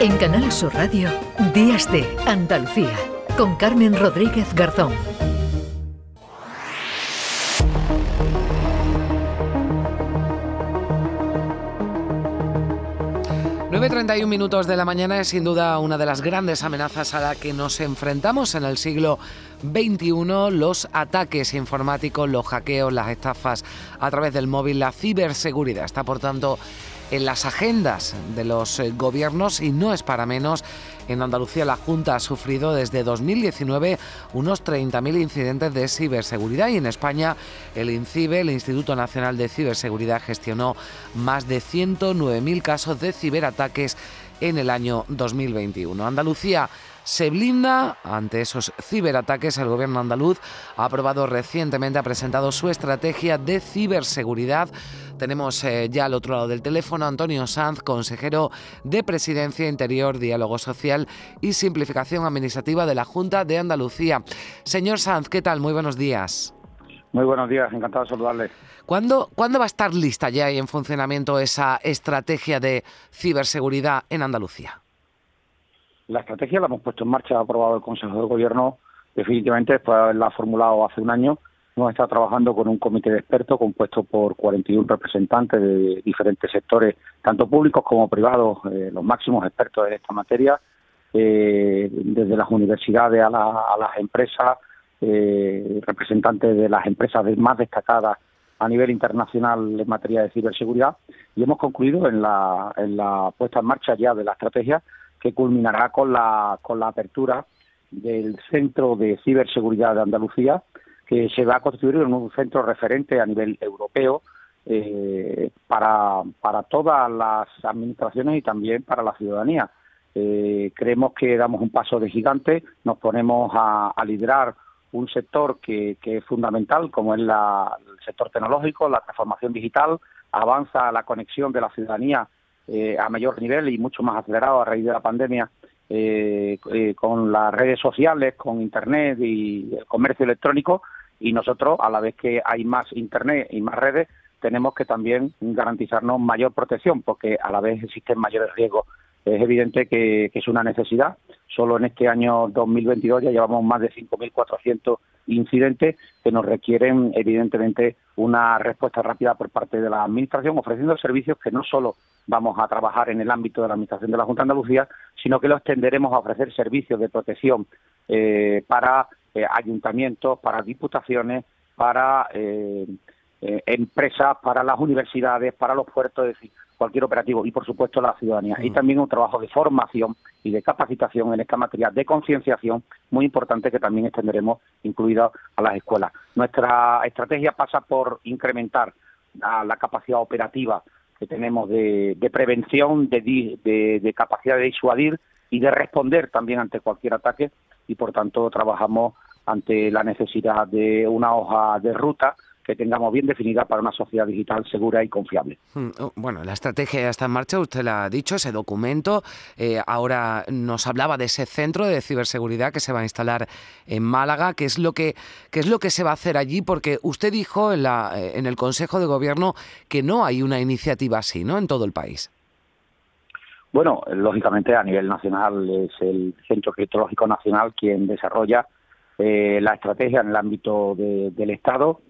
En Canal Sur Radio, Días de Andalucía, con Carmen Rodríguez Garzón. 9.31 minutos de la mañana es sin duda una de las grandes amenazas a la que nos enfrentamos en el siglo XXI, los ataques informáticos, los hackeos, las estafas a través del móvil, la ciberseguridad. Está por tanto en las agendas de los eh, gobiernos y no es para menos. En Andalucía la Junta ha sufrido desde 2019 unos 30.000 incidentes de ciberseguridad y en España el INCIBE, el Instituto Nacional de Ciberseguridad, gestionó más de 109.000 casos de ciberataques en el año 2021. Andalucía se blinda ante esos ciberataques. El gobierno andaluz ha aprobado recientemente, ha presentado su estrategia de ciberseguridad. Tenemos eh, ya al otro lado del teléfono Antonio Sanz, consejero de Presidencia Interior, Diálogo Social y Simplificación Administrativa de la Junta de Andalucía. Señor Sanz, ¿qué tal? Muy buenos días. Muy buenos días, encantado de saludarle. ¿Cuándo, ¿Cuándo va a estar lista ya y en funcionamiento esa estrategia de ciberseguridad en Andalucía? La estrategia la hemos puesto en marcha, ha aprobado el Consejo de Gobierno definitivamente, después de haberla formulado hace un año. Hemos estado trabajando con un comité de expertos compuesto por 41 representantes de diferentes sectores, tanto públicos como privados, eh, los máximos expertos en esta materia, eh, desde las universidades a, las empresas, eh, representantes de las empresas más destacadas a nivel internacional en materia de ciberseguridad y hemos concluido la, en la puesta en marcha ya de la estrategia que culminará con la, con la apertura del Centro de Ciberseguridad de Andalucía, que se va a constituir en un centro referente a nivel europeo eh, para, para todas las administraciones y también para la ciudadanía. Eh, creemos que damos un paso de gigante, nos ponemos a, liderar un sector que, es fundamental, como es la, el sector tecnológico, la transformación digital, avanza la conexión de la ciudadanía eh, a mayor nivel y mucho más acelerado a raíz de la pandemia eh, eh, con las redes sociales, con Internet y el comercio electrónico y nosotros, a la vez que hay más Internet y más redes, tenemos que también garantizarnos mayor protección porque a la vez existen mayores riesgos. Es evidente que, que es una necesidad. Solo en este año 2022 ya llevamos más de 5.400 incidentes que nos requieren, evidentemente, una respuesta rápida por parte de la Administración, ofreciendo servicios que no solo vamos a trabajar en el ámbito de la Administración de la Junta de Andalucía, sino que los tenderemos a ofrecer servicios de protección eh, para eh, ayuntamientos, para diputaciones, para eh, empresas, para las universidades, para los puertos, es decir, cualquier operativo y por supuesto la ciudadanía. Y también un trabajo de formación y de capacitación en esta materia de concienciación muy importante que también extenderemos incluida a las escuelas. Nuestra estrategia pasa por incrementar la capacidad operativa que tenemos de, prevención, de, de, capacidad de disuadir y de responder también ante cualquier ataque y por tanto trabajamos ante la necesidad de una hoja de ruta que tengamos bien definida para una sociedad digital segura y confiable. Hmm, oh, bueno, la estrategia ya está en marcha, usted la ha dicho, ese documento. Eh, ahora nos hablaba de ese centro de ciberseguridad que se va a instalar en Málaga. ¿Qué es lo que, qué es lo que se va a hacer allí? Porque usted dijo en, la, eh, en el Consejo de Gobierno que no hay una iniciativa así, ¿no? En todo el país. Bueno, lógicamente a nivel nacional es el Centro Criptológico Nacional quien desarrolla eh, la estrategia en el ámbito del Estado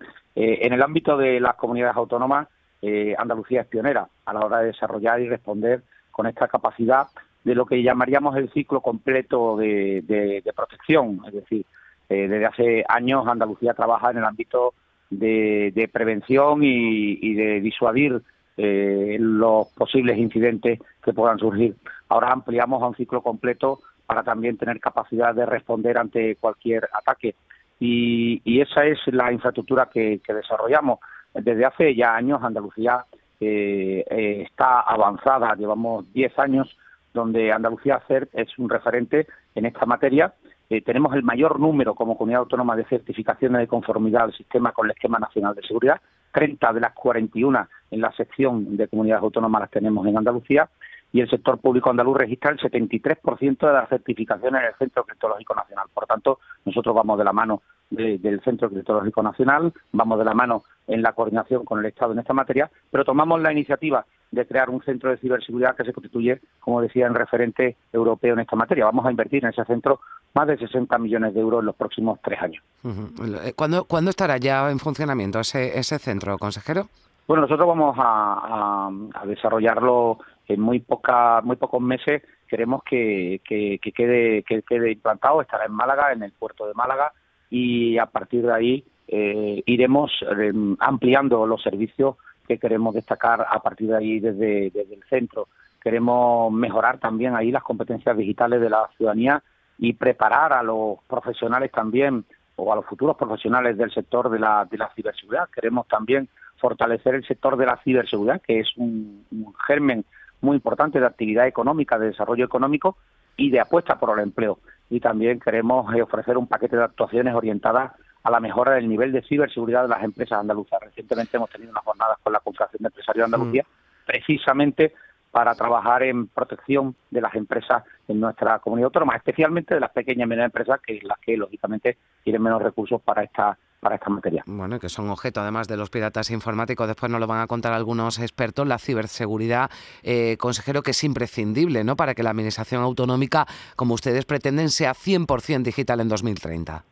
eh, en el ámbito de las comunidades autónomas, eh, Andalucía es pionera a la hora de desarrollar y responder con esta capacidad de lo que llamaríamos el ciclo completo de, protección. Es decir, eh, desde hace años Andalucía trabaja en el ámbito de, prevención y, de disuadir los posibles incidentes que puedan surgir. Ahora ampliamos a un ciclo completo para también tener capacidad de responder ante cualquier ataque y, esa es la infraestructura que, desarrollamos. Desde hace ya años Andalucía eh, eh, está avanzada, llevamos 10 años donde Andalucía es un referente en esta materia. Eh, tenemos el mayor número como comunidad autónoma de certificaciones de conformidad al sistema con el Esquema Nacional de Seguridad. 30 de las 41 en la sección de comunidades autónomas las tenemos en Andalucía y el sector público andaluz registra el 73% de las certificaciones en el Centro Criptológico Nacional. Por tanto, nosotros vamos de la mano del Centro Criptológico Nacional, vamos de la mano en la coordinación con el Estado en esta materia, pero tomamos la iniciativa de crear un centro de ciberseguridad que se constituye, como decía, en referente europeo en esta materia. Vamos a invertir en ese centro más de 60 millones de euros en los próximos tres años. Eh, ¿Cuándo, estará ya en funcionamiento ese, ese centro, consejero? Bueno, nosotros vamos a, desarrollarlo en muy poca, muy pocos meses. Queremos que, que, quede, que quede implantado, estará en Málaga, en el puerto de Málaga, y a partir de ahí eh, iremos eh, ampliando los servicios que queremos destacar a partir de ahí desde, el centro. Queremos mejorar también ahí las competencias digitales de la ciudadanía y preparar a los profesionales también o a los futuros profesionales del sector de la, de la ciberseguridad. Queremos también fortalecer el sector de la ciberseguridad, que es un, germen muy importante de actividad económica, de desarrollo económico y de apuesta por el empleo. Y también queremos eh, ofrecer un paquete de actuaciones orientadas a la mejora del nivel de ciberseguridad de las empresas andaluzas. Recientemente hemos tenido unas jornadas con la Confederación de Empresarios de Andalucía, mm. precisamente para trabajar en protección de las empresas en nuestra comunidad autónoma, especialmente de las pequeñas y medianas empresas, que las que lógicamente tienen menos recursos para esta para esta materia. Bueno, que son objeto además de los piratas informáticos, después nos lo van a contar algunos expertos, la ciberseguridad, eh, consejero, que es imprescindible ¿no? para que la Administración autonómica, como ustedes pretenden, sea 100% digital en 2030.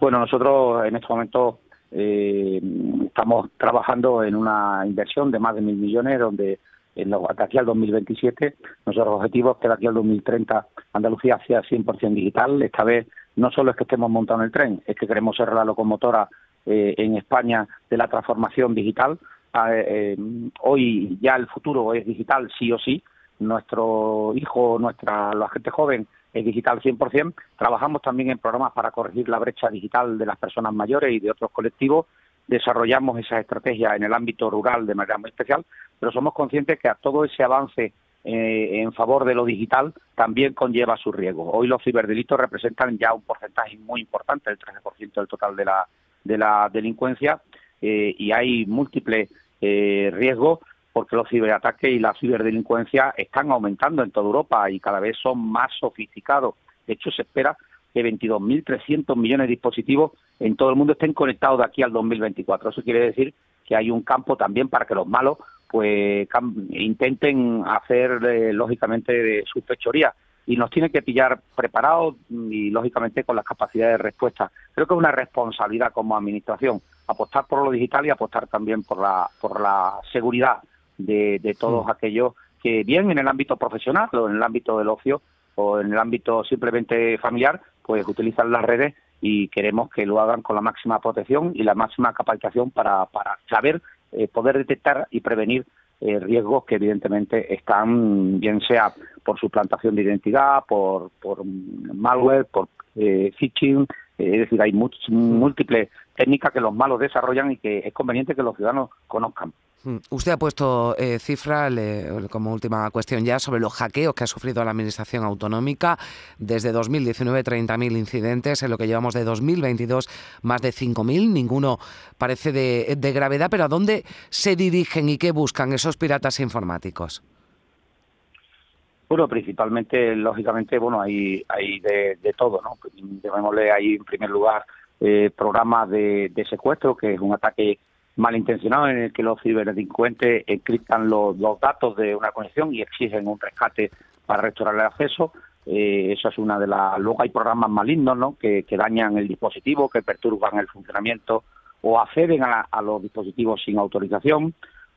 Bueno, nosotros en este momento eh, estamos trabajando en una inversión de más de mil millones, donde en lo, aquí al 2027 nuestro objetivo es que de aquí al 2030 Andalucía sea 100% digital. Esta vez no solo es que estemos montando el tren, es que queremos ser la locomotora eh, en España de la transformación digital. Ah, eh, hoy ya el futuro es digital sí o sí. Nuestro hijo, nuestra la gente joven es digital 100%. Trabajamos también en programas para corregir la brecha digital de las personas mayores y de otros colectivos. Desarrollamos esas estrategias en el ámbito rural de manera muy especial, pero somos conscientes que a todo ese avance eh, en favor de lo digital también conlleva su riesgo. Hoy los ciberdelitos representan ya un porcentaje muy importante, el 13% del total de la, de la delincuencia, eh, y hay múltiples eh, riesgos porque los ciberataques y la ciberdelincuencia están aumentando en toda Europa y cada vez son más sofisticados. De hecho, se espera que 22.300 millones de dispositivos en todo el mundo estén conectados de aquí al 2024. Eso quiere decir que hay un campo también para que los malos pues intenten hacer eh, lógicamente de sus fechorías y nos tiene que pillar preparados y lógicamente con las capacidades de respuesta. Creo que es una responsabilidad como administración apostar por lo digital y apostar también por la por la seguridad de, todos aquellos que bien en el ámbito profesional o en el ámbito del ocio o en el ámbito simplemente familiar, pues utilizan las redes y queremos que lo hagan con la máxima protección y la máxima capacitación para, para saber eh, poder detectar y prevenir eh, riesgos que evidentemente están, bien sea por suplantación de identidad, por, por malware, por eh, phishing, es decir, hay múltiples técnicas que los malos desarrollan y que es conveniente que los ciudadanos conozcan. Mm. Usted ha puesto eh, cifra como última cuestión ya sobre los hackeos que ha sufrido la Administración Autonómica. Desde 2019, 30.000 incidentes. En lo que llevamos de 2022, más de 5.000. Ninguno parece de, gravedad. Pero ¿a dónde se dirigen y qué buscan esos piratas informáticos? Bueno, principalmente, lógicamente, bueno, hay, hay de, todo, ¿no? Llamémosle ahí, en primer lugar, eh, programas de secuestro, que es un ataque malintencionado en el que los ciberdelincuentes encriptan los, datos de una conexión y exigen un rescate para restaurar el acceso. Eh, eso es una de las. Luego hay programas malignos, ¿no? Que, dañan el dispositivo, que perturban el funcionamiento o acceden a, los dispositivos sin autorización.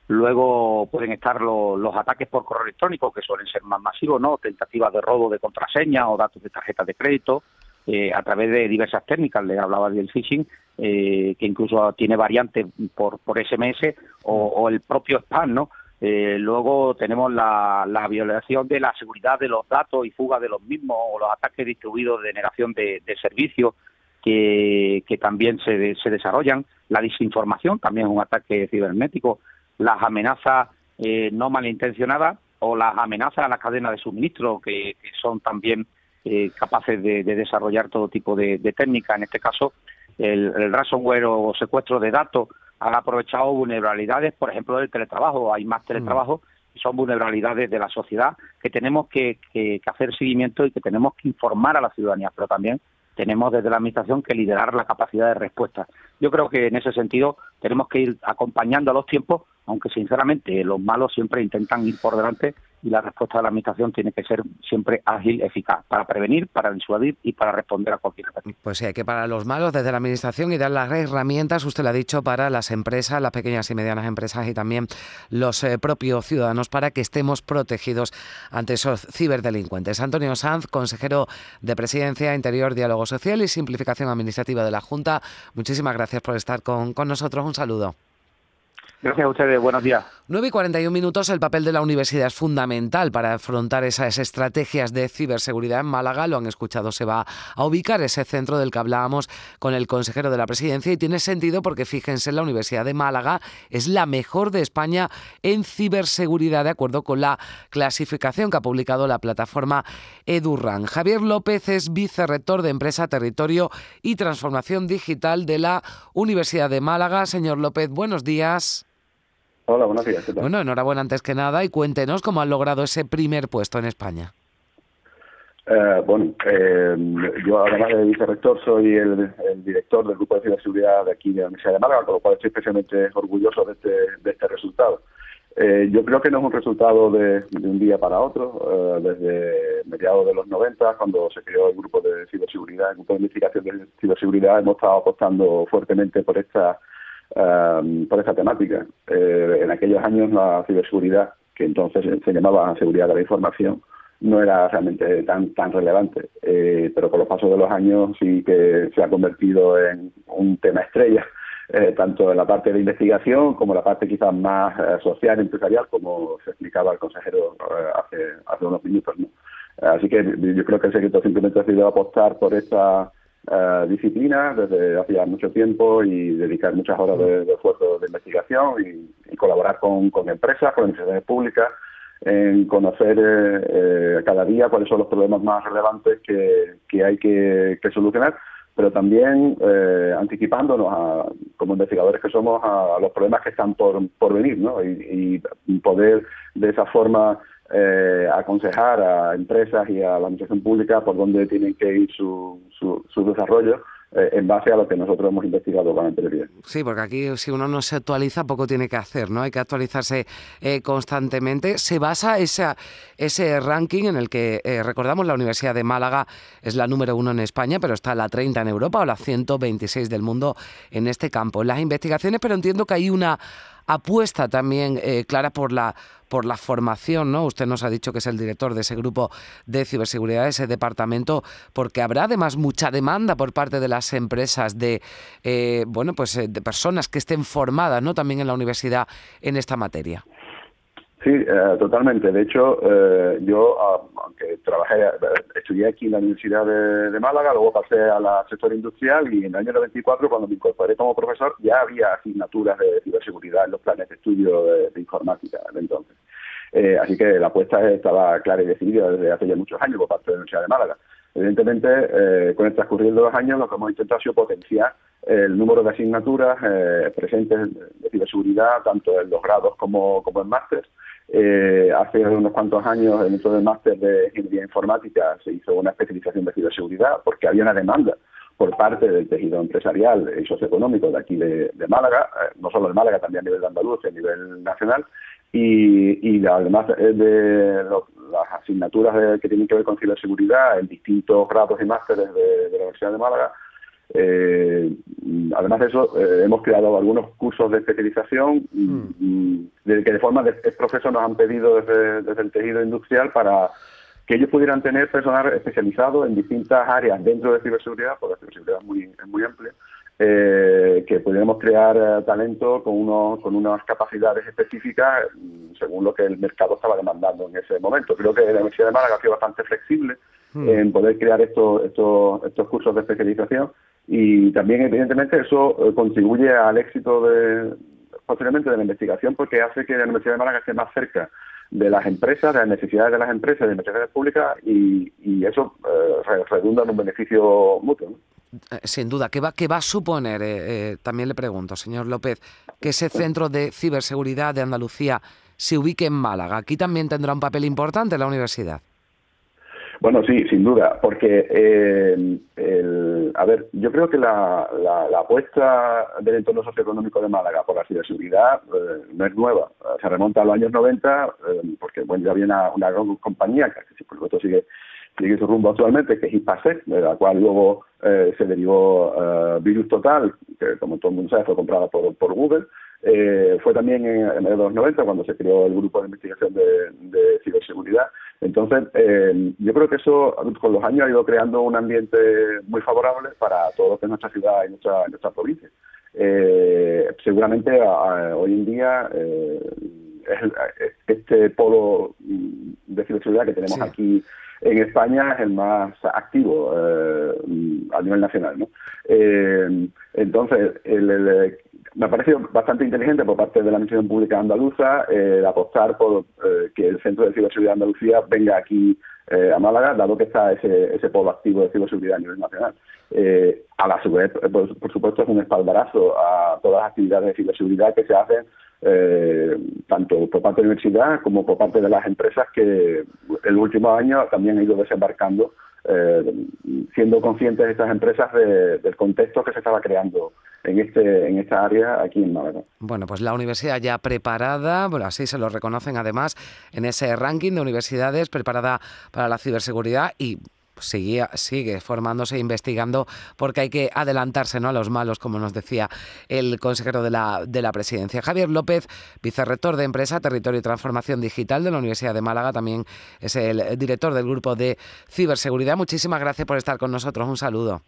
Luego pueden estar los ataques por correo electrónico, que suelen ser más masivos, ¿no? Tentativas de robo de contraseña o datos de tarjetas de crédito. Eh, a través de diversas técnicas, le hablaba del phishing, eh, que incluso tiene variantes por, por SMS o, el propio spam, ¿no? Eh, luego tenemos la, violación de la seguridad de los datos y fuga de los mismos o los ataques distribuidos de negación de, servicios que, también se, se desarrollan, la desinformación también es un ataque cibernético, las amenazas no malintencionadas o las amenazas a la cadena de suministro que son también eh, capaces de, desarrollar todo tipo de, técnicas. En este caso, el, el ransomware o secuestro de datos han aprovechado vulnerabilidades, por ejemplo, del teletrabajo. Hay más teletrabajo y son vulnerabilidades de la sociedad que tenemos que, hacer seguimiento y que tenemos que informar a la ciudadanía, pero también tenemos desde la Administración que liderar la capacidad de respuesta. Yo creo que en ese sentido tenemos que ir acompañando a los tiempos aunque sinceramente los malos siempre intentan ir por delante y la respuesta de la Administración tiene que ser siempre ágil, eficaz, para prevenir, para disuadir y para responder a cualquier ataque. Pues sí, hay que para los malos desde la Administración y dar las herramientas, usted lo ha dicho, para las empresas, las pequeñas y medianas empresas y también los eh, propios ciudadanos para que estemos protegidos ante esos ciberdelincuentes. Antonio Sanz, consejero de Presidencia, Interior, Diálogo Social y Simplificación Administrativa de la Junta, muchísimas gracias por estar con, con nosotros. Un saludo. Gracias a ustedes, buenos días. 9 y 41 minutos, el papel de la universidad es fundamental para afrontar esas estrategias de ciberseguridad en Málaga. Lo han escuchado, se va a ubicar ese centro del que hablábamos con el consejero de la presidencia y tiene sentido porque fíjense, la Universidad de Málaga es la mejor de España en ciberseguridad, de acuerdo con la clasificación que ha publicado la plataforma Edurran. Javier López es vicerrector de Empresa, Territorio y Transformación Digital de la Universidad de Málaga. Señor López, buenos días. Hola, buenos días. Bueno, enhorabuena antes que nada y cuéntenos cómo han logrado ese primer puesto en España. Eh, bueno, eh, yo además de vicerrector soy el, director del Grupo de Ciberseguridad de aquí de la Universidad de Málaga, con lo cual estoy especialmente orgulloso de este, de este resultado. Eh, yo creo que no es un resultado de, un día para otro. desde mediados de los 90, cuando se creó el Grupo de Ciberseguridad, el Grupo de Investigación de Ciberseguridad, hemos estado apostando fuertemente por esta Em, por esta temática. Eh, en aquellos años la ciberseguridad, que entonces se llamaba seguridad de la información, no era realmente tan tan relevante, eh, pero con los pasos de los años sí que se ha convertido en un tema estrella, eh, tanto en la parte de investigación como en la parte quizás más social, empresarial, como se explicaba el consejero hace, hace unos minutos. Así que yo creo que el secreto simplemente ha sido apostar por esta eh, disciplina desde hacía mucho tiempo y dedicar muchas horas de, esfuerzo de investigación y, colaborar con, empresas, con instituciones públicas, en conocer eh, eh, cada día cuáles son los problemas más relevantes que, hay que, solucionar, pero también eh, anticipándonos, a, como investigadores que somos, a, los problemas que están por, por venir, ¿no? y poder de esa forma eh, aconsejar a empresas y a la administración pública por dónde tienen que ir su, su, desarrollo eh, en base a lo que nosotros hemos investigado con anterioridad. Sí, porque aquí si uno no se actualiza, poco tiene que hacer, ¿no? Hay que actualizarse eh, constantemente. Se basa esa, ese ranking en el que, recordamos, la Universidad de Málaga es la número uno en España, pero está la 30 en Europa o la 126 del mundo en este campo. En las investigaciones, pero entiendo que hay una apuesta también clara por la por la formación, ¿no? Usted nos ha dicho que es el director de ese grupo de ciberseguridad, de ese departamento, porque habrá además mucha demanda por parte de las empresas de, eh, bueno, pues eh, de personas que estén formadas, ¿no? También en la universidad en esta materia. Sí, eh, totalmente. De hecho, yo, ah, aunque trabajé, estudié aquí en la Universidad de, Málaga, luego pasé a la sector industrial y en el año 94, cuando me incorporé como profesor, ya había asignaturas de ciberseguridad en los planes de estudio de, informática de entonces. Eh, así que la apuesta estaba clara y decidida desde hace ya muchos años por parte de la Universidad de Málaga. Evidentemente, eh, con el transcurrir de los años, lo que hemos intentado ha sido potenciar el número de asignaturas eh, presentes de ciberseguridad, tanto en los grados como, en máster. hace unos cuantos años, dentro del máster de Ingeniería Informática, se hizo una especialización de ciberseguridad porque había una demanda por parte del tejido empresarial y socioeconómico de aquí de, Málaga, no solo de Málaga, también a nivel de Andalucía, a nivel nacional, y, además de las asignaturas que tienen que ver con ciberseguridad en distintos grados y másteres de, la Universidad de Málaga. Eh, además de eso, eh, hemos creado algunos cursos de especialización mm. de, que de forma de, proceso nos han pedido desde, desde el tejido industrial para que ellos pudieran tener personal especializado en distintas áreas dentro de ciberseguridad, porque la ciberseguridad es muy, es muy amplia, eh, que pudiéramos crear eh, talento con, unos, con unas capacidades específicas mm, según lo que el mercado estaba demandando en ese momento. Creo que la Universidad de Málaga ha sido bastante flexible hmm. en poder crear estos, estos, estos cursos de especialización y también, evidentemente, eso eh, contribuye al éxito de, posiblemente de la investigación porque hace que la Universidad de Málaga esté más cerca de las empresas, de las necesidades de las empresas, de las investigaciones públicas y, y eso redunda en un beneficio mutuo. Eh, sin duda, ¿qué va, qué va a suponer, eh, eh, también le pregunto, señor López, que ese centro de ciberseguridad de Andalucía se ubique en Málaga? Aquí también tendrá un papel importante la universidad. Bueno, sí, sin duda, porque, eh, el, a ver, yo creo que la, la, apuesta del entorno socioeconómico de Málaga por la ciberseguridad eh, no es nueva, se remonta a los años 90, eh, porque bueno, ya había una, gran compañía que, por supuesto, sigue sigue su rumbo actualmente, que es Hispasec, de la cual luego se derivó Virus Total, que como todo el mundo sabe fue comprada por, por Google, eh, fue también en, los 90 cuando se creó el grupo de investigación de, ciberseguridad. Entonces, eh, yo creo que eso con los años ha ido creando un ambiente muy favorable para todo lo que es nuestra ciudad y nuestra, nuestra provincia. Eh, seguramente hoy en día este polo de ciberseguridad que tenemos aquí en España es el más activo a nivel nacional. ¿no? entonces, el, me ha parecido bastante inteligente por parte de la Administración Pública Andaluza eh, apostar por eh, que el Centro de Ciberseguridad de Andalucía venga aquí eh, a Málaga, dado que está ese, ese polo activo de ciberseguridad a nivel nacional. Eh, a la vez, por, supuesto, es un espaldarazo a todas las actividades de ciberseguridad que se hacen tanto por parte de la universidad como por parte de las empresas que el último año también han ido desembarcando siendo conscientes estas empresas del contexto que se estaba creando en este en esta área aquí en Málaga. Bueno, pues la universidad ya preparada, bueno, así se lo reconocen además en ese ranking de universidades preparada para la ciberseguridad y sigue, sigue formándose e investigando porque hay que adelantarse ¿no? a los malos, como nos decía el consejero de la, de la presidencia. Javier López, vicerrector de Empresa, Territorio y Transformación Digital de la Universidad de Málaga, también es el director del grupo de ciberseguridad. Muchísimas gracias por estar con nosotros. Un saludo.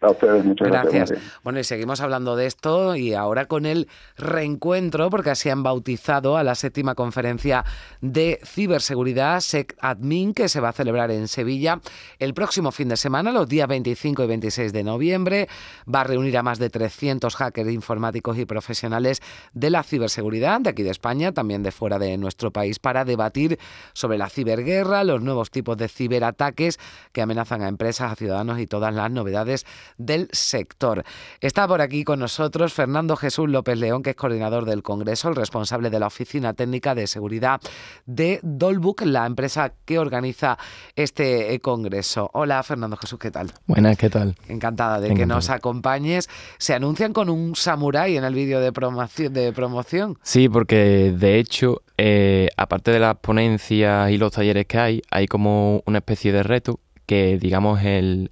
A ustedes, muchas gracias. Bueno, y seguimos hablando de esto y ahora con el reencuentro, porque así han bautizado a la séptima conferencia de ciberseguridad SecAdmin, que se va a celebrar en Sevilla el próximo fin de semana, los días 25 y 26 de noviembre. Va a reunir a más de 300 hackers informáticos y profesionales de la ciberseguridad, de aquí de España, también de fuera de nuestro país, para debatir sobre la ciberguerra, los nuevos tipos de ciberataques que amenazan a empresas, a ciudadanos y todas las novedades del sector. Está por aquí con nosotros Fernando Jesús López León, que es coordinador del Congreso, el responsable de la Oficina Técnica de Seguridad de Dolbook, la empresa que organiza este eh, Congreso. Hola Fernando Jesús, ¿qué tal? Buenas, ¿qué tal? Encantada de que nos acompañes. Se anuncian con un samurái en el vídeo de promoción, de promoción. Sí, porque de hecho, eh, aparte de las ponencias y los talleres que hay, hay como una especie de reto que digamos el,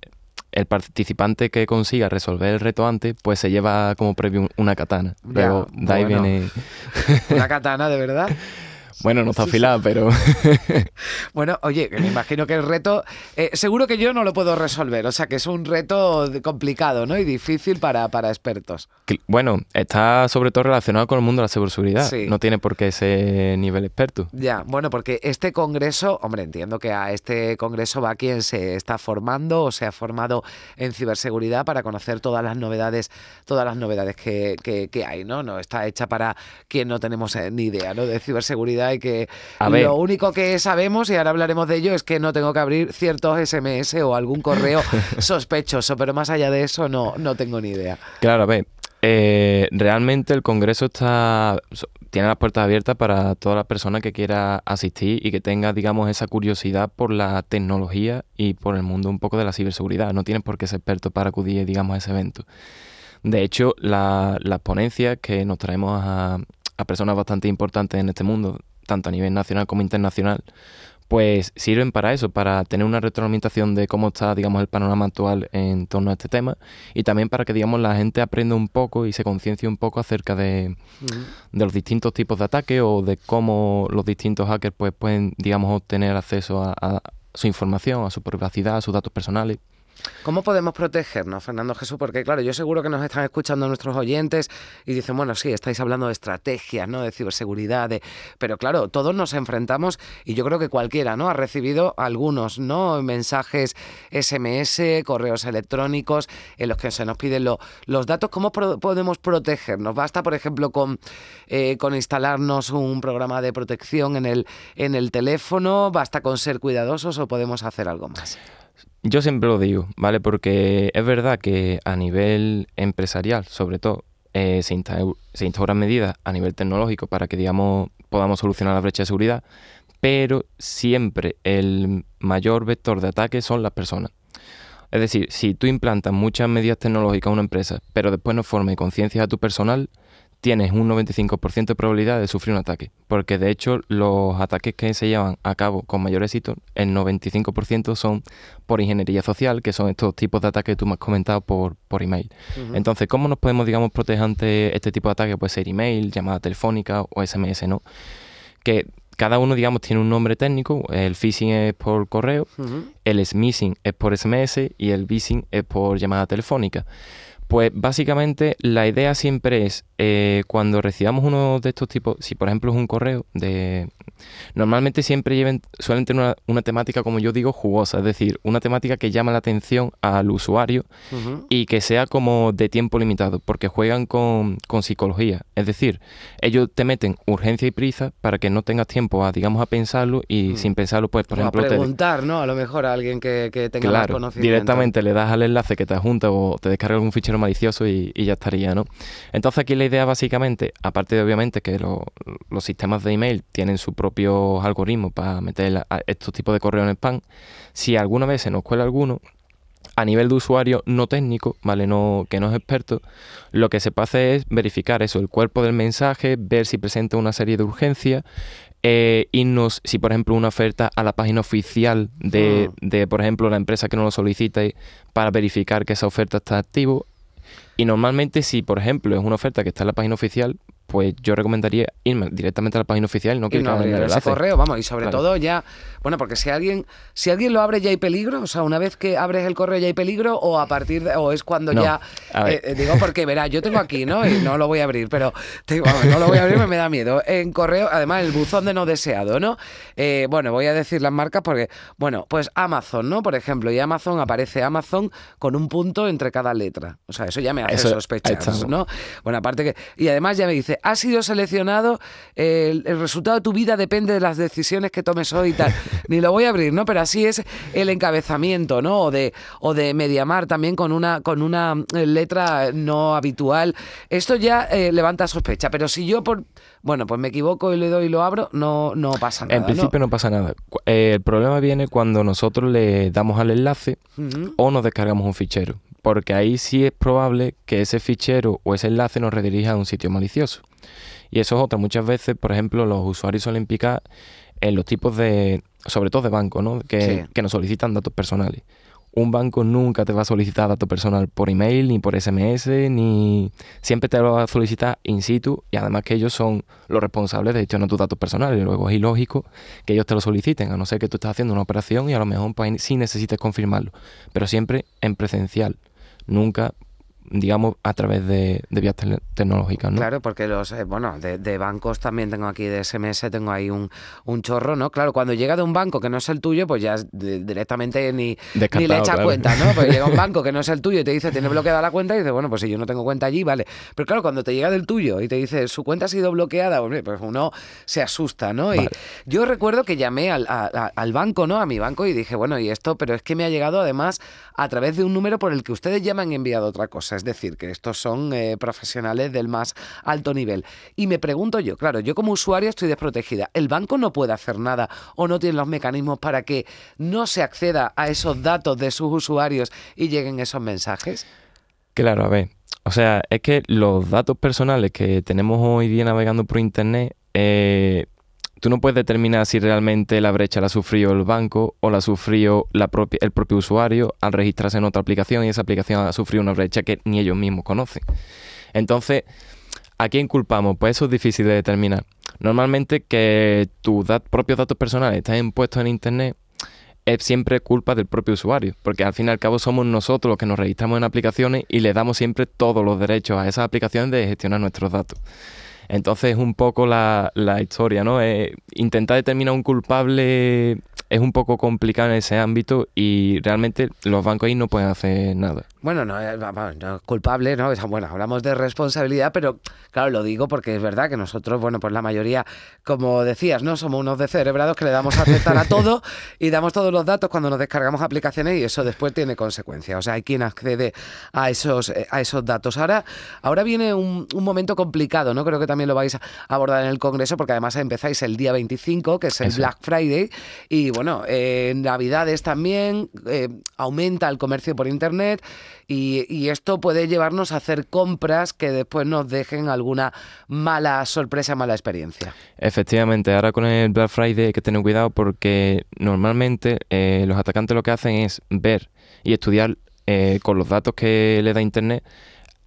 el participante que consiga resolver el reto antes, pues se lleva como premio una katana. Luego, de ahí viene. una katana, de verdad. Bueno, no está afilada, pero... bueno, oye, me imagino que el reto, eh, seguro que yo no lo puedo resolver, o sea que es un reto complicado ¿no? y difícil para, para expertos. Bueno, está sobre todo relacionado con el mundo de la ciberseguridad, no tiene por qué ser nivel experto. Ya, bueno, porque este congreso, hombre, entiendo que a este congreso va quien se está formando o se ha formado en ciberseguridad para conocer todas las novedades, todas las novedades que, que, hay, ¿no? No está hecha para quien no tenemos eh, ni idea, ¿no? De ciberseguridad y que lo único que sabemos, y ahora hablaremos de ello, es que no tengo que abrir ciertos SMS o algún correo sospechoso, pero más allá de eso no, no tengo ni idea. Claro, a ver, eh, realmente el Congreso está tiene las puertas abiertas para toda la persona que quiera asistir y que tenga, digamos, esa curiosidad por la tecnología y por el mundo un poco de la ciberseguridad. No tienes por qué ser experto para acudir, digamos, a ese evento. De hecho, las ponencias que nos traemos a, a personas bastante importantes en este mundo, tanto a nivel nacional como internacional, pues sirven para eso, para tener una retroalimentación de cómo está, digamos, el panorama actual en torno a este tema y también para que, digamos, la gente aprenda un poco y se conciencie un poco acerca de, de, los distintos tipos de ataques o de cómo los distintos hackers pues pueden, digamos, obtener acceso a su información, a su privacidad, a sus datos personales. ¿Cómo podemos protegernos, Fernando Jesús? Porque claro, yo seguro que nos están escuchando nuestros oyentes y dicen, bueno, sí, estáis hablando de estrategias, ¿no? De ciberseguridad, pero claro, todos nos enfrentamos y yo creo que cualquiera, ¿no? Ha recibido algunos, ¿no? Mensajes SMS, correos electrónicos en los que se nos piden los datos. ¿Cómo podemos protegernos? ¿Basta, por ejemplo, con, eh, con instalarnos un programa de protección en el, en el teléfono? ¿Basta con ser cuidadosos o podemos hacer algo más? Yo siempre lo digo, ¿vale? Porque es verdad que a nivel empresarial, sobre todo, eh, se, instauran medidas a nivel tecnológico para que, digamos, podamos solucionar la brecha de seguridad, pero siempre el mayor vector de ataque son las personas. Es decir, si tú implantas muchas medidas tecnológicas a una empresa, pero después no forme conciencia a tu personal, tienes un 95% de probabilidad de sufrir un ataque. Porque de hecho los ataques que se llevan a cabo con mayor éxito, el 95% son por ingeniería social, que son estos tipos de ataques que tú me has comentado por, por email. Entonces, ¿cómo nos podemos, digamos, proteger ante este tipo de ataques? Puede ser email, llamada telefónica o SMS, ¿no? Que cada uno, digamos, tiene un nombre técnico. El phishing es por correo, el smishing es por SMS y el phishing es por llamada telefónica. Pues básicamente la idea siempre es eh, cuando recibamos uno de estos tipos, si por ejemplo es un correo de... Normalmente siempre lleven, suelen tener una, temática, como yo digo, jugosa, es decir, una temática que llama la atención al usuario y que sea como de tiempo limitado, porque juegan con, psicología. Es decir, ellos te meten urgencia y prisa para que no tengas tiempo a, digamos, a pensarlo y sin pensarlo, pues, por ejemplo... A preguntar, ¿no? A lo mejor a alguien que, tenga claro, conocimiento. directamente le das al enlace que te adjunta o te descarga algún fichero malicioso y, y ya estaría, ¿no? Entonces aquí la idea básicamente, aparte de obviamente que los sistemas de email tienen su propio algoritmo para meter estos tipos de correo en spam, si alguna vez se nos cuela alguno, a nivel de usuario no técnico, ¿vale? No, que no es experto, lo que se puede hacer es verificar eso, el cuerpo del mensaje, ver si presenta una serie de urgencias, eh, irnos, si por ejemplo una oferta a la página oficial de, ah. de, por ejemplo, la empresa que nos lo solicita para verificar que esa oferta está activo, y normalmente si, por ejemplo, es una oferta que está en la página oficial, pues yo recomendaría irme directamente a la página oficial no en el enlace. ese correo, vamos, y sobre todo ya, bueno, porque si alguien si alguien lo abre ya hay peligro, o sea, una vez que abres el correo ya hay peligro o a partir de o es cuando ya eh, eh, digo porque verá, yo tengo aquí, ¿no? Y no lo voy a abrir, pero no lo voy a abrir, me, me da miedo. En correo, además el buzón de no deseado, ¿no? Eh, bueno, voy a decir las marcas porque bueno, pues Amazon, ¿no? Por ejemplo, y Amazon aparece Amazon con un punto entre cada letra. O sea, eso ya me hace sospechar, ¿no? Bueno, aparte que y además ya me dice has sido seleccionado, el, resultado de tu vida depende de las decisiones que tomes hoy y tal. Ni lo voy a abrir, ¿no? Pero así es el encabezamiento, ¿no? O de, o de Mediamar también con una, con una eh, letra no habitual. Esto ya eh, levanta sospecha, pero si yo por... Bueno, pues me equivoco y le doy y lo abro, no, no pasa nada. En principio no, pasa nada. Eh, el problema viene cuando nosotros le damos al enlace o nos descargamos un fichero porque ahí sí es probable que ese fichero o ese enlace nos redirija a un sitio malicioso. Y eso es otra. Muchas veces, por ejemplo, los usuarios suelen picar en los tipos de, sobre todo de bancos, ¿no? Que, que nos solicitan datos personales. Un banco nunca te va a solicitar datos personal por email, ni por SMS, ni siempre te lo va a solicitar in situ y además que ellos son los responsables de gestionar tus datos personales. Luego es ilógico que ellos te lo soliciten, a no ser que tú estés haciendo una operación y a lo mejor pues, sí necesites confirmarlo, pero siempre en presencial nunca digamos, a través de, vías tecnológicas, ¿no? Claro, porque los, eh, bueno, de, bancos también tengo aquí, de SMS tengo ahí un, un, chorro, ¿no? Claro, cuando llega de un banco que no es el tuyo, pues ya directamente ni, ni le echa cuenta, ¿no? Pues llega un banco que no es el tuyo y te dice, tiene bloqueada la cuenta y dice, bueno, pues si yo no tengo cuenta allí, vale. Pero claro, cuando te llega del tuyo y te dice, su cuenta ha sido bloqueada, pues uno se asusta, ¿no? Y yo recuerdo que llamé al, al banco, ¿no? A mi banco y dije, bueno, y esto, pero es que me ha llegado además a través de un número por el que ustedes ya me han enviado otra cosa. Es decir, que estos son eh, profesionales del más alto nivel. Y me pregunto yo, claro, yo como usuario estoy desprotegida. ¿El banco no puede hacer nada o no tiene los mecanismos para que no se acceda a esos datos de sus usuarios y lleguen esos mensajes? Claro, a ver. O sea, es que los datos personales que tenemos hoy día navegando por Internet eh, tú no puedes determinar si realmente la brecha la sufrió el banco o la sufrió el propio usuario al registrarse en otra aplicación y esa aplicación ha sufrido una brecha que ni ellos mismos conocen. Entonces, ¿a quién culpamos? Pues eso es difícil de determinar. Normalmente que tus propios datos personales estén puestos en Internet es siempre culpa del propio usuario, porque al fin y al cabo somos nosotros los que nos registramos en aplicaciones y le damos siempre todos los derechos a esas aplicaciones de gestionar nuestros datos. Entonces es un poco la, historia, ¿no? Eh, intentar determinar un culpable es un poco complicado en ese ámbito y realmente los bancos ahí no pueden hacer nada. Bueno, no, es culpable, ¿no? Bueno, hablamos de responsabilidad, pero claro, lo digo porque es verdad que nosotros, bueno, pues la mayoría, como decías, ¿no? Somos unos descerebrados que le damos a aceptar a todo y damos todos los datos cuando nos descargamos aplicaciones y eso después tiene consecuencias. O sea, hay quien accede a esos, eh, a esos datos. Ahora, ahora viene un, momento complicado, ¿no? Creo que también lo vais a abordar en el Congreso porque además empezáis el día 25, que es el Black Friday, y bueno, en Navidades también eh, aumenta el comercio por Internet. Y, esto puede llevarnos a hacer compras que después nos dejen alguna mala sorpresa, mala experiencia. Efectivamente, ahora con el Black Friday hay que tener cuidado porque normalmente eh, los atacantes lo que hacen es ver y estudiar eh, con los datos que le da Internet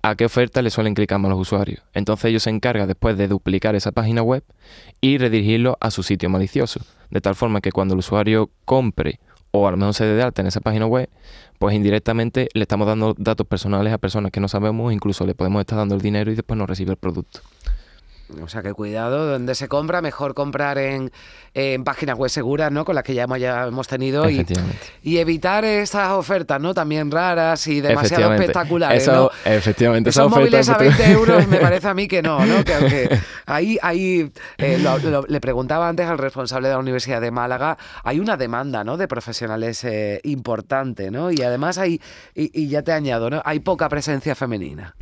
a qué oferta le suelen clicar más los usuarios. Entonces ellos se encargan después de duplicar esa página web y redirigirlo a su sitio malicioso. De tal forma que cuando el usuario compre o a lo mejor se dé de alta en esa página web, pues indirectamente le estamos dando datos personales a personas que no sabemos, incluso le podemos estar dando el dinero y después no recibe el producto. O sea que cuidado, donde se compra, mejor comprar en, páginas web seguras, ¿no? Con las que ya hemos, ya hemos tenido y, y, evitar esas ofertas, ¿no? También raras y demasiado espectaculares, ¿no? Efectivamente. Esos móviles a 20 euros me parece a mí que no, ¿no? Que aunque ahí, ahí eh, le preguntaba antes al responsable de la Universidad de Málaga, hay una demanda, ¿no? De profesionales eh, importante, ¿no? Y además hay, y, y ya te añado, ¿no? Hay poca presencia femenina.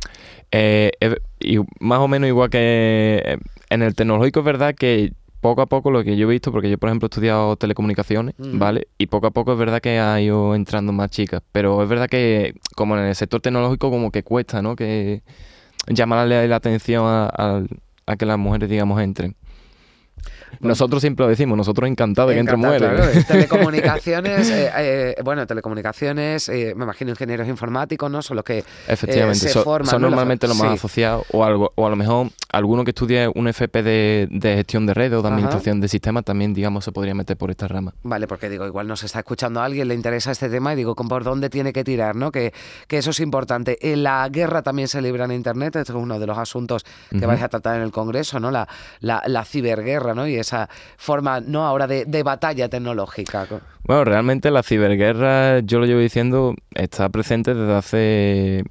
Eh, y más o menos igual que eh, en el tecnológico es verdad que poco a poco lo que yo he visto, porque yo por ejemplo he estudiado telecomunicaciones, mm. ¿vale? Y poco a poco es verdad que ha ido entrando más chicas, pero es verdad que como en el sector tecnológico como que cuesta, ¿no? Que llamarle la atención a, a que las mujeres, digamos, entren. Nosotros siempre lo decimos, nosotros encantados de que entre mujeres. Telecomunicaciones, eh, eh, bueno, telecomunicaciones, eh, me imagino ingenieros informáticos, ¿no? Son los que Efectivamente, se forman, son normalmente los más asociados, o, algo, o a lo mejor alguno que estudie un FP de, gestión de redes o de administración de sistemas también, digamos, se podría meter por esta rama. Vale, porque digo, igual nos está escuchando alguien, le interesa este tema y digo, ¿por dónde tiene que tirar? ¿no? Que, que eso es importante. En la guerra también se libra en Internet, esto es uno de los asuntos que vais a tratar en el Congreso, ¿no? La, la, la ciberguerra, ¿no? Y esa forma, ¿no? Ahora de, de batalla tecnológica. Bueno, realmente la ciberguerra, yo lo llevo diciendo, está presente desde hace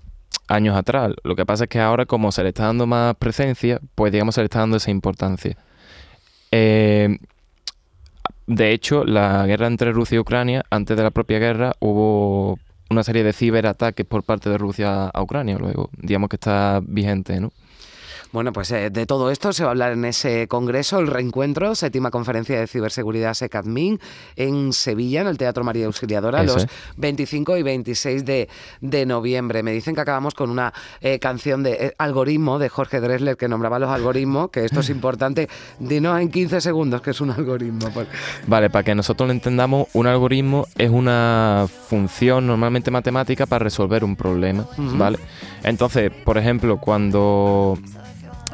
años atrás. Lo que pasa es que ahora, como se le está dando más presencia, pues digamos se le está dando esa importancia. Eh, de hecho, la guerra entre Rusia y Ucrania, antes de la propia guerra, hubo una serie de ciberataques por parte de Rusia a Ucrania. Luego, digamos que está vigente, ¿no? Bueno, pues eh, de todo esto se va a hablar en ese congreso, el reencuentro, séptima conferencia de ciberseguridad SECADMIN en Sevilla, en el Teatro María Auxiliadora, los 25 y 26 de, noviembre. Me dicen que acabamos con una eh, canción de eh, algoritmo de Jorge Dresler que nombraba los algoritmos, que esto es importante. Dinos en 15 segundos que es un algoritmo. Vale, para que nosotros lo entendamos, un algoritmo es una función normalmente matemática para resolver un problema, ¿vale? Entonces, por ejemplo, cuando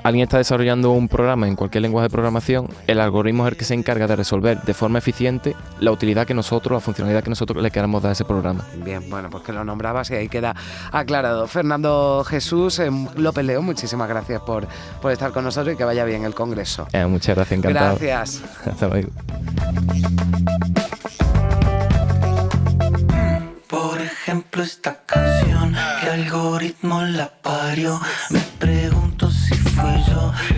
alguien está desarrollando un programa en cualquier lenguaje de programación, el algoritmo es el que se encarga de resolver de forma eficiente la utilidad que nosotros, la funcionalidad que nosotros le queramos dar a ese programa. Bien, bueno, pues que lo nombrabas y ahí queda aclarado. Fernando Jesús em, López León, muchísimas gracias por, por estar con nosotros y que vaya bien el Congreso. Eh, muchas gracias, encantado. Gracias. Hasta luego. Por ejemplo, esta canción, ¿qué algoritmo la parió? Me pregunto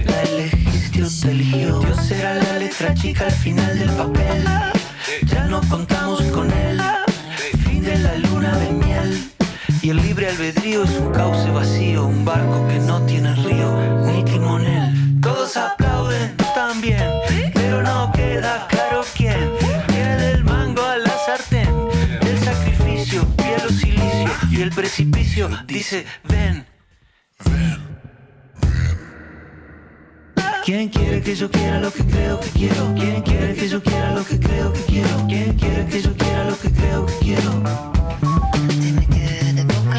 la elegiste o te eligió. Dios será la letra chica al final del papel. Ya no contamos con él. Fin de la luna de miel. Y el libre albedrío es un cauce vacío, un barco que no tiene río ni timonel. Todos aplauden también, pero no queda claro quién. Viene del mango a la sartén y el precipicio dice ven. ¿Quién quiere que yo quiera lo que creo que quiero? ¿Quién quiere que yo quiera lo que creo que quiero? ¿Quién quiere que yo quiera lo que creo que quiero?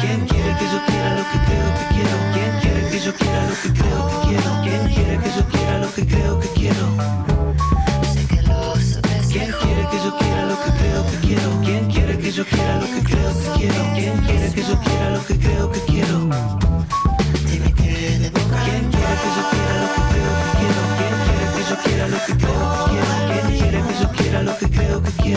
¿Quién quiere que yo quiera lo que creo que quiero? ¿Quién quiere que yo quiera lo que creo que quiero? ¿Quién quiere que yo quiera lo que creo que quiero? ¿Quién quiere que yo quiera lo que creo que quiero? ¿Quién quiere que yo quiera lo que creo que quiero? ¿Quién quiere que yo quiera lo que creo que quiero? ¿Quién quiere que yo quiera lo que creo que quiero? quiero. Lo que creo que quiero. Quiero. Lo que creo que quiero.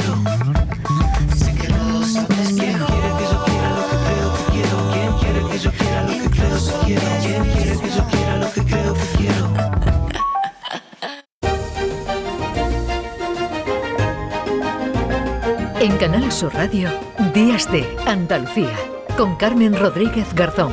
En Canal Sur Radio, Días de Andalucía, con Carmen Rodríguez Garzón.